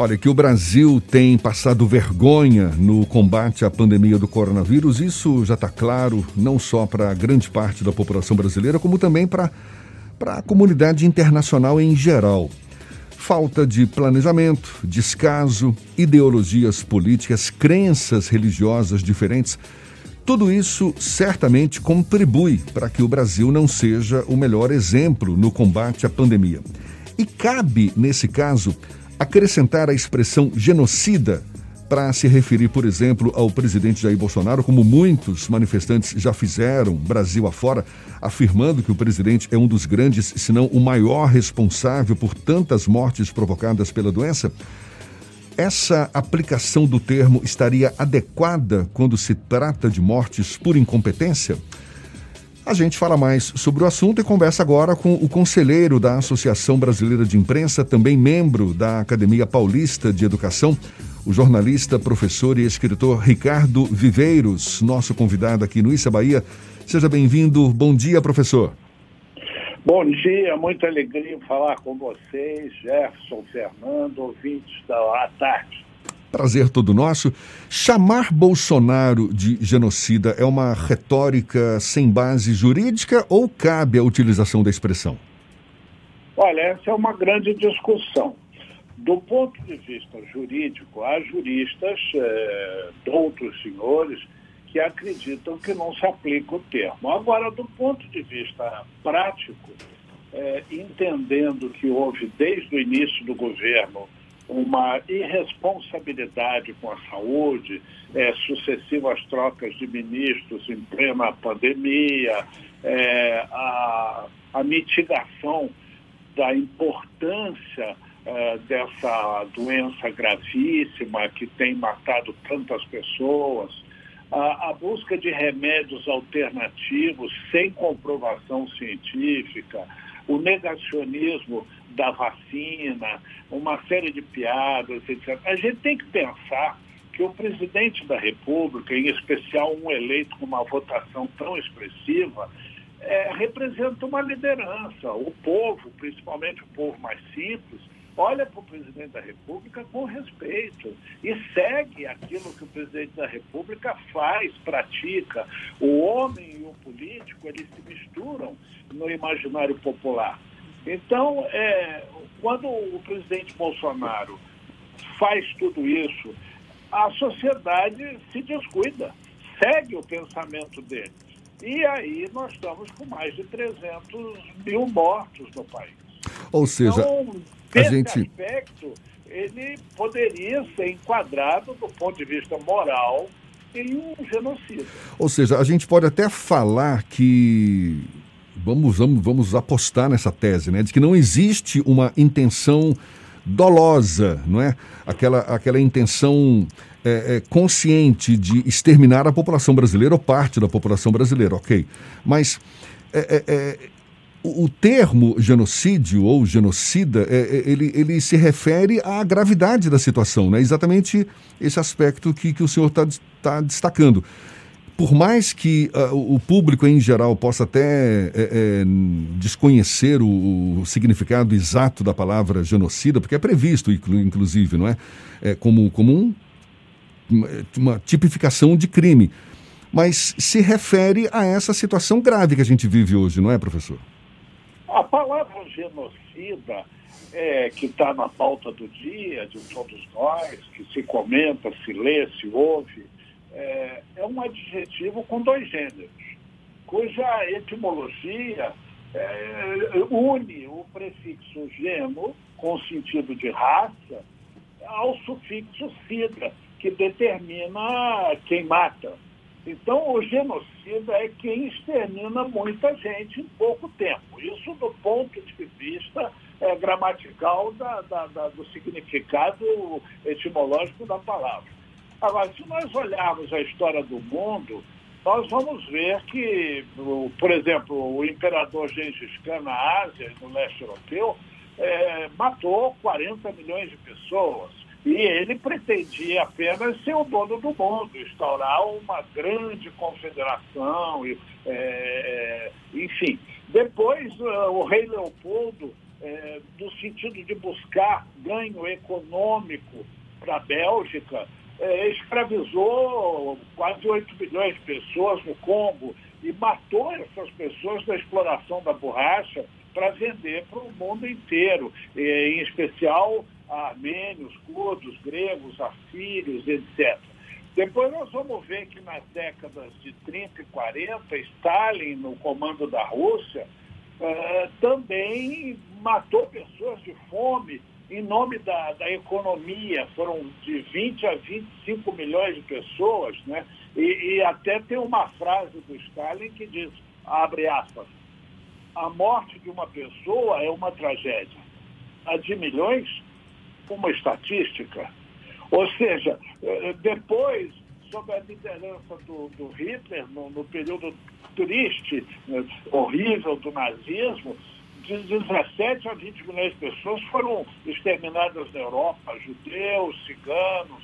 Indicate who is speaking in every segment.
Speaker 1: Olha, que o Brasil tem passado vergonha no combate à pandemia do coronavírus, isso já está claro, não só para grande parte da população brasileira, como também para a comunidade internacional em geral. Falta de planejamento, descaso, ideologias políticas, crenças religiosas diferentes. Tudo isso certamente contribui para que o Brasil não seja o melhor exemplo no combate à pandemia. E cabe, nesse caso, acrescentar a expressão genocida para se referir, por exemplo, ao presidente Jair Bolsonaro, como muitos manifestantes já fizeram, Brasil afora, afirmando que o presidente é um dos grandes, se não o maior responsável por tantas mortes provocadas pela doença? Essa aplicação do termo estaria adequada quando se trata de mortes por incompetência? A gente fala mais sobre o assunto e conversa agora com o conselheiro da Associação Brasileira de Imprensa, também membro da Academia Paulista de Educação, o jornalista, professor e escritor Ricardo Viveiros, nosso convidado aqui no Issa Bahia. Seja bem-vindo. Bom dia, professor.
Speaker 2: Bom dia, muita alegria falar com vocês, Jefferson, Fernando, ouvintes da tarde.
Speaker 1: Prazer todo nosso. Chamar Bolsonaro de genocida é uma retórica sem base jurídica ou cabe a utilização da expressão?
Speaker 2: Olha, essa é uma grande discussão. Do ponto de vista jurídico, há juristas, é, outros senhores, que acreditam que não se aplica o termo. Agora, do ponto de vista prático, é, entendendo que houve desde o início do governo uma irresponsabilidade com a saúde, é, sucessivas trocas de ministros em plena pandemia, é, a, a, mitigação da importância é, dessa doença gravíssima que tem matado tantas pessoas, a, a busca de remédios alternativos sem comprovação científica, o negacionismo da vacina, uma série de piadas, etc. A gente tem que pensar que o presidente da República, em especial um eleito com uma votação tão expressiva, é, representa uma liderança. O povo, principalmente o povo mais simples, olha para o presidente da República com respeito e segue aquilo que o presidente da República faz, pratica. O homem e o político, eles se misturam no imaginário popular. Então, é, quando o presidente Bolsonaro faz tudo isso, a sociedade se descuida, segue o pensamento dele. E aí nós estamos com mais de 300 mil mortos no país.
Speaker 1: Ou seja,
Speaker 2: então,
Speaker 1: a gente...
Speaker 2: aspecto, ele poderia ser enquadrado do ponto de vista moral em um genocídio.
Speaker 1: Ou seja, a gente pode até falar que vamos, vamos, vamos apostar nessa tese, né? De que não existe uma intenção dolosa, não é? Aquela, aquela intenção é, é, consciente de exterminar a população brasileira ou parte da população brasileira, ok. Mas é, é, é o, termo genocídio ou genocida, é, ele, ele se refere à gravidade da situação, né? Exatamente esse aspecto que, que o senhor está tá destacando por mais que uh, o público em geral possa até é, é, desconhecer o, o, significado exato da palavra genocida, porque é previsto, inclusive, não é? é como, como um, uma tipificação de crime. Mas se refere a essa situação grave que a gente vive hoje, não é, professor?
Speaker 2: A palavra genocida, é, que está na pauta do dia de todos nós, que se comenta, se lê, se ouve, é, é um adjetivo com dois gêneros, cuja etimologia é, une o prefixo geno, com sentido de raça, ao sufixo sida, que determina quem mata. Então, o genocida é quem extermina muita gente em pouco tempo. Isso do ponto de vista é, gramatical da, da, da, do significado etimológico da palavra. Agora, se nós olharmos a história do mundo, nós vamos ver que, por exemplo, o imperador Gengis Khan na Ásia, no leste europeu, é, matou 40 milhões de pessoas. E ele pretendia apenas ser o dono do mundo, instaurar uma grande confederação, e, é, enfim. Depois, o rei Leopoldo é, no sentido de buscar ganho econômico para a Bélgica, é, escravizou quase 8 milhões de pessoas no Congo e matou essas pessoas da exploração da borracha para vender para o mundo inteiro, em especial armênios, curdos, gregos, assírios, etc. Depois nós vamos ver que nas décadas de 30 e 40, Stalin, no comando da Rússia, uh, também matou pessoas de fome em nome da, da economia. Foram de 20 a 25 milhões de pessoas, né? E, e até tem uma frase do Stalin que diz, abre aspas, a morte de uma pessoa é uma tragédia. A de milhões, uma estatística. Ou seja, eh, depois, sob a liderança do, do Hitler, no, no, período triste, né, horrível do nazismo, de 17 a 20 milhões de pessoas foram exterminadas na Europa, judeus, ciganos,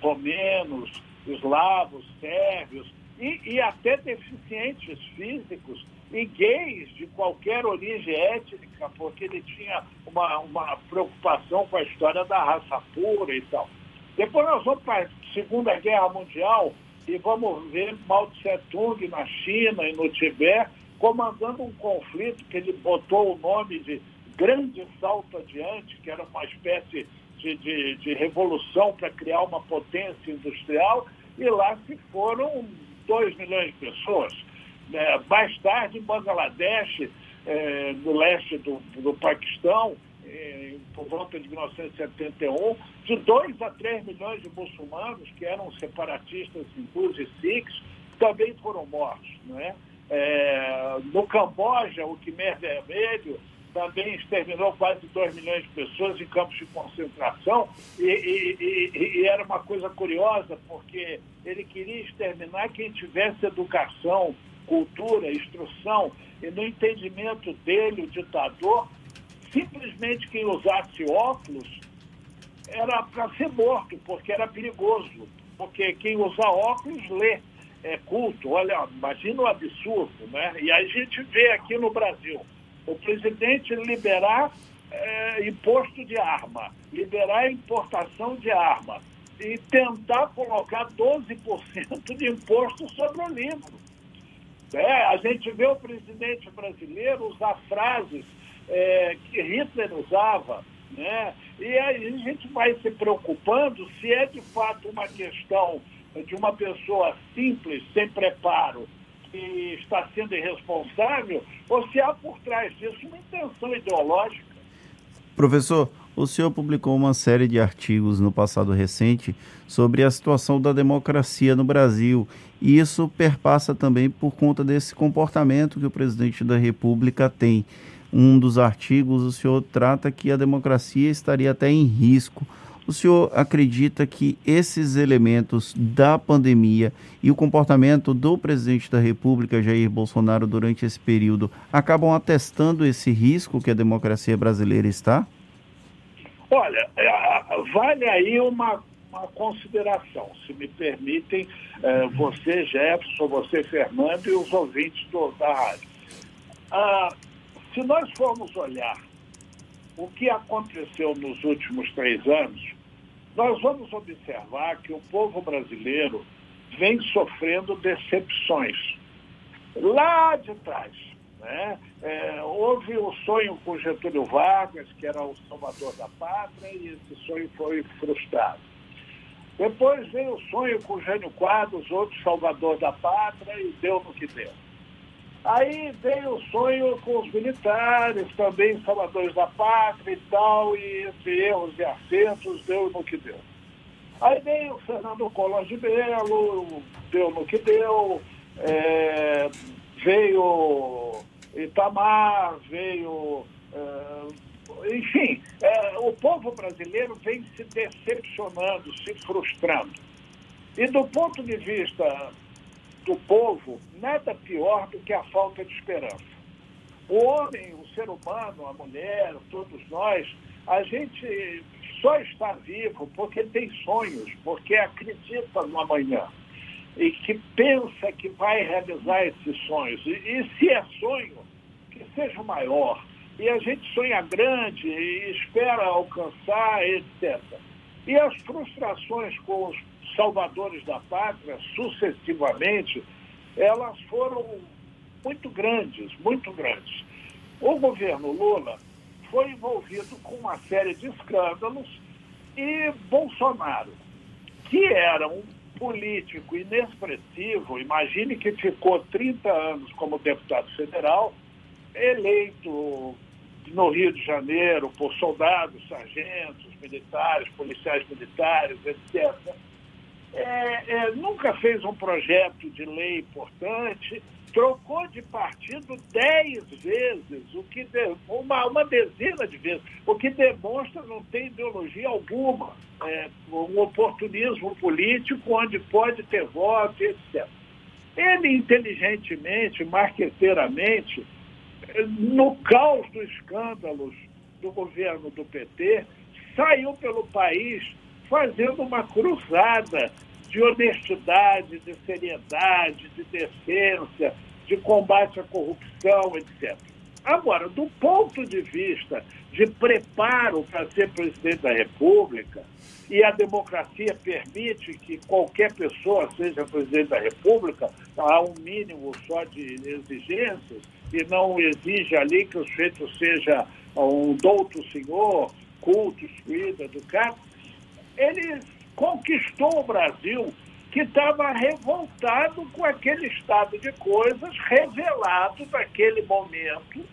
Speaker 2: romenos, eslavos, sérvios, e, e até deficientes físicos e gays de qualquer origem étnica, porque ele tinha uma, uma preocupação com a história da raça pura e tal. Depois nós vamos para a Segunda Guerra Mundial e vamos ver Mao Tse Tung na China e no Tibete comandando um conflito que ele botou o nome de Grande Salto Adiante, que era uma espécie de, de, de revolução para criar uma potência industrial, e lá se foram 2 milhões de pessoas. É, mais tarde, em Bangladesh, é, no leste do, do Paquistão, é, por volta de 1971, de 2 a 3 milhões de muçulmanos, que eram separatistas hindus e sikhs, também foram mortos. Não é? É, no Camboja, o Khmer Vermelho também exterminou quase 2 milhões de pessoas em campos de concentração. E, e, e, e, era uma coisa curiosa porque ele queria exterminar quem tivesse educação, cultura, instrução. E no entendimento dele, o ditador, simplesmente quem usasse óculos era para ser morto, porque era perigoso, porque quem usa óculos lê, é culto. Olha, imagina o absurdo, né? E a gente vê aqui no Brasil o presidente liberar é, imposto de arma, liberar importação de arma e tentar colocar 12% de imposto sobre o livro. É, a gente vê o presidente brasileiro usar frases é, que Hitler usava, né? e aí a gente vai se preocupando se é de fato uma questão de uma pessoa simples, sem preparo, que está sendo irresponsável, ou se há por trás disso uma intenção ideológica.
Speaker 3: Professor, o senhor publicou uma série de artigos no passado recente sobre a situação da democracia no Brasil. E isso perpassa também por conta desse comportamento que o presidente da República tem. Um dos artigos, o senhor trata que a democracia estaria até em risco. O senhor acredita que esses elementos da pandemia e o comportamento do presidente da República, Jair Bolsonaro, durante esse período, acabam atestando esse risco que a democracia brasileira está?
Speaker 2: Olha, é, vale aí uma, uma consideração, se me permitem, é, você, Jefferson, você, Fernando, e os ouvintes do, da rádio. Ah, se nós formos olhar o que aconteceu nos últimos três anos, nós vamos observar que o povo brasileiro vem sofrendo decepções. Lá de trás, né? É, houve o sonho com Getúlio Vargas, que era o salvador da pátria, e esse sonho foi frustrado. Depois veio o sonho com Jânio Quadros, outro salvador da pátria, e deu no que deu. Aí veio o sonho com os militares, também salvadores da pátria e tal, e entre erros e acertos, deu no que deu. Aí veio o Fernando Collor de Mello, deu no que deu, é, veio Itamar, veio. É, enfim, é, o povo brasileiro vem se decepcionando, se frustrando. E do ponto de vista do povo nada pior do que a falta de esperança. O homem, o ser humano, a mulher, todos nós, a gente só está vivo porque tem sonhos, porque acredita no amanhã e que pensa que vai realizar esses sonhos. E, e se é sonho, que seja maior, e a gente sonha grande e espera alcançar, etc. E as frustrações com os salvadores da pátria, sucessivamente, elas foram muito grandes, muito grandes. O governo Lula foi envolvido com uma série de escândalos e Bolsonaro, que era um político inexpressivo, imagine que ficou 30 anos como deputado federal, eleito no Rio de Janeiro por soldados, sargentos, militares, policiais militares, etc. É, é, nunca fez um projeto de lei importante, trocou de partido dez vezes, o que de, uma, uma dezena de vezes, o que demonstra não tem ideologia alguma, é, um oportunismo político onde pode ter voto, etc. Ele inteligentemente, marqueteiramente, no caos dos escândalos do governo do PT, saiu pelo país fazendo uma cruzada de honestidade, de seriedade, de decência, de combate à corrupção, etc. Agora, do ponto de vista de preparo para ser presidente da República, e a democracia permite que qualquer pessoa seja presidente da República, há um mínimo só de exigências, e não exige ali que o sujeito seja um douto senhor, culto, instruído, educado, ele conquistou o Brasil que estava revoltado com aquele estado de coisas revelado naquele momento,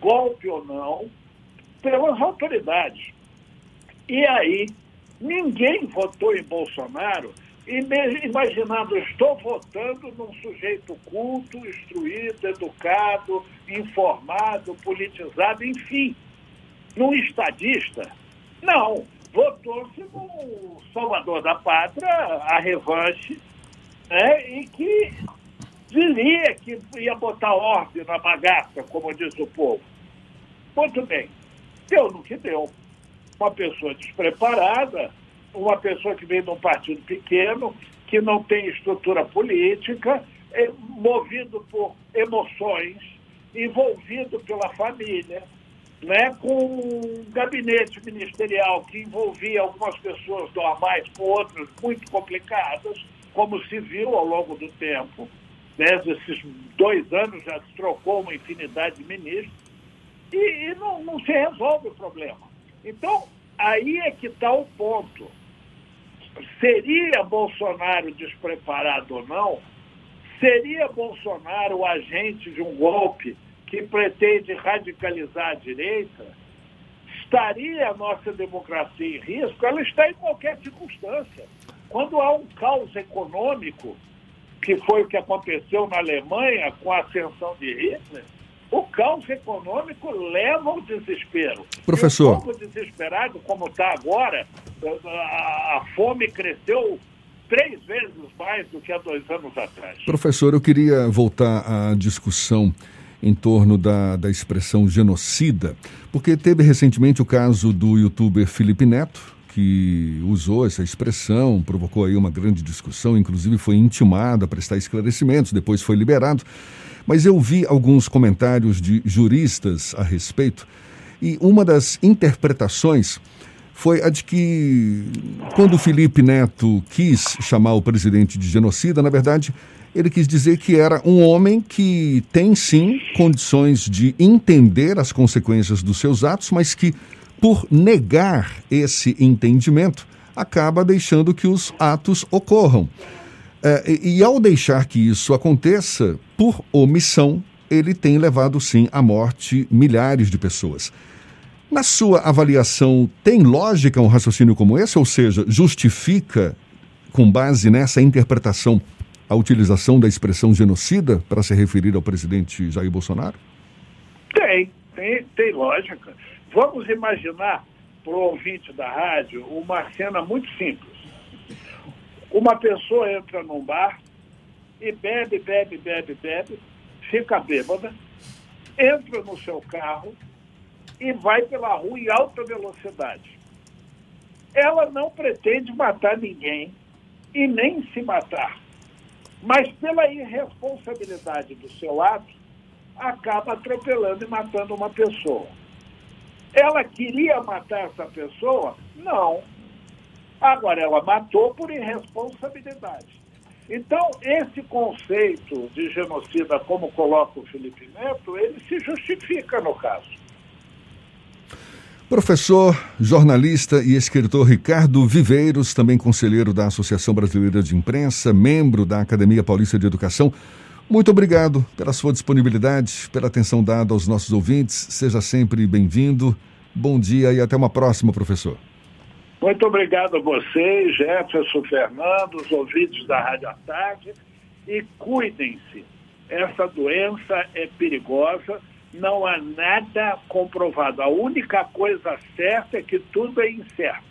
Speaker 2: golpe ou não, pelas autoridades. E aí, ninguém votou em Bolsonaro imaginando, estou votando num sujeito culto, instruído, educado, informado, politizado, enfim, num estadista. Não, votou-se no salvador da pátria, a revanche, né, e que diria que ia botar ordem na bagaça, como diz o povo. Muito bem, deu no que deu. Uma pessoa despreparada, uma pessoa que vem de um partido pequeno, que não tem estrutura política, é movido por emoções, envolvido pela família, né, com um gabinete ministerial que envolvia algumas pessoas normais com outras muito complicadas, como se viu ao longo do tempo. Né, esses dois anos já se trocou uma infinidade de ministros e, e não, não se resolve o problema. Então, aí é que está o ponto seria Bolsonaro despreparado ou não, seria Bolsonaro o agente de um golpe que pretende radicalizar a direita, estaria a nossa democracia em risco? Ela está em qualquer circunstância. Quando há um caos econômico, que foi o que aconteceu na Alemanha com a ascensão de Hitler, o caos econômico leva ao desespero.
Speaker 1: Professor.
Speaker 2: Desesperado, como está agora, a fome cresceu três vezes mais do que há dois anos atrás.
Speaker 1: Professor, eu queria voltar à discussão em torno da, da expressão genocida, porque teve recentemente o caso do youtuber Felipe Neto, que usou essa expressão, provocou aí uma grande discussão, inclusive foi intimado a prestar esclarecimentos, depois foi liberado. Mas eu vi alguns comentários de juristas a respeito e uma das interpretações foi a de que, quando Felipe Neto quis chamar o presidente de genocida, na verdade, ele quis dizer que era um homem que tem sim condições de entender as consequências dos seus atos, mas que, por negar esse entendimento, acaba deixando que os atos ocorram. É, e, e, ao deixar que isso aconteça, por omissão, ele tem levado sim à morte milhares de pessoas. Na sua avaliação, tem lógica um raciocínio como esse? Ou seja, justifica, com base nessa interpretação, a utilização da expressão genocida para se referir ao presidente Jair Bolsonaro?
Speaker 2: Tem, tem, tem lógica. Vamos imaginar, para o ouvinte da rádio, uma cena muito simples uma pessoa entra num bar e bebe, bebe, bebe, bebe, fica bêbada, entra no seu carro e vai pela rua em alta velocidade. Ela não pretende matar ninguém e nem se matar. Mas pela irresponsabilidade do seu ato, acaba atropelando e matando uma pessoa. Ela queria matar essa pessoa? Não. Agora, ela matou por irresponsabilidade. Então, esse conceito de genocida, como coloca o Felipe Neto, ele se justifica no caso.
Speaker 1: Professor, jornalista e escritor Ricardo Viveiros, também conselheiro da Associação Brasileira de Imprensa, membro da Academia Paulista de Educação, muito obrigado pela sua disponibilidade, pela atenção dada aos nossos ouvintes. Seja sempre bem-vindo. Bom dia e até uma próxima, professor.
Speaker 2: Muito obrigado a vocês, Jefferson Fernando, os ouvintes da Rádio à Tarde. E cuidem-se, essa doença é perigosa, não há nada comprovado. A única coisa certa é que tudo é incerto.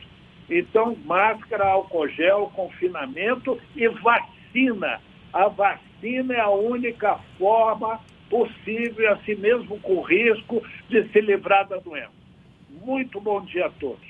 Speaker 2: Então, máscara, álcool gel, confinamento e vacina. A vacina é a única forma possível, assim mesmo com risco, de se livrar da doença. Muito bom dia a todos.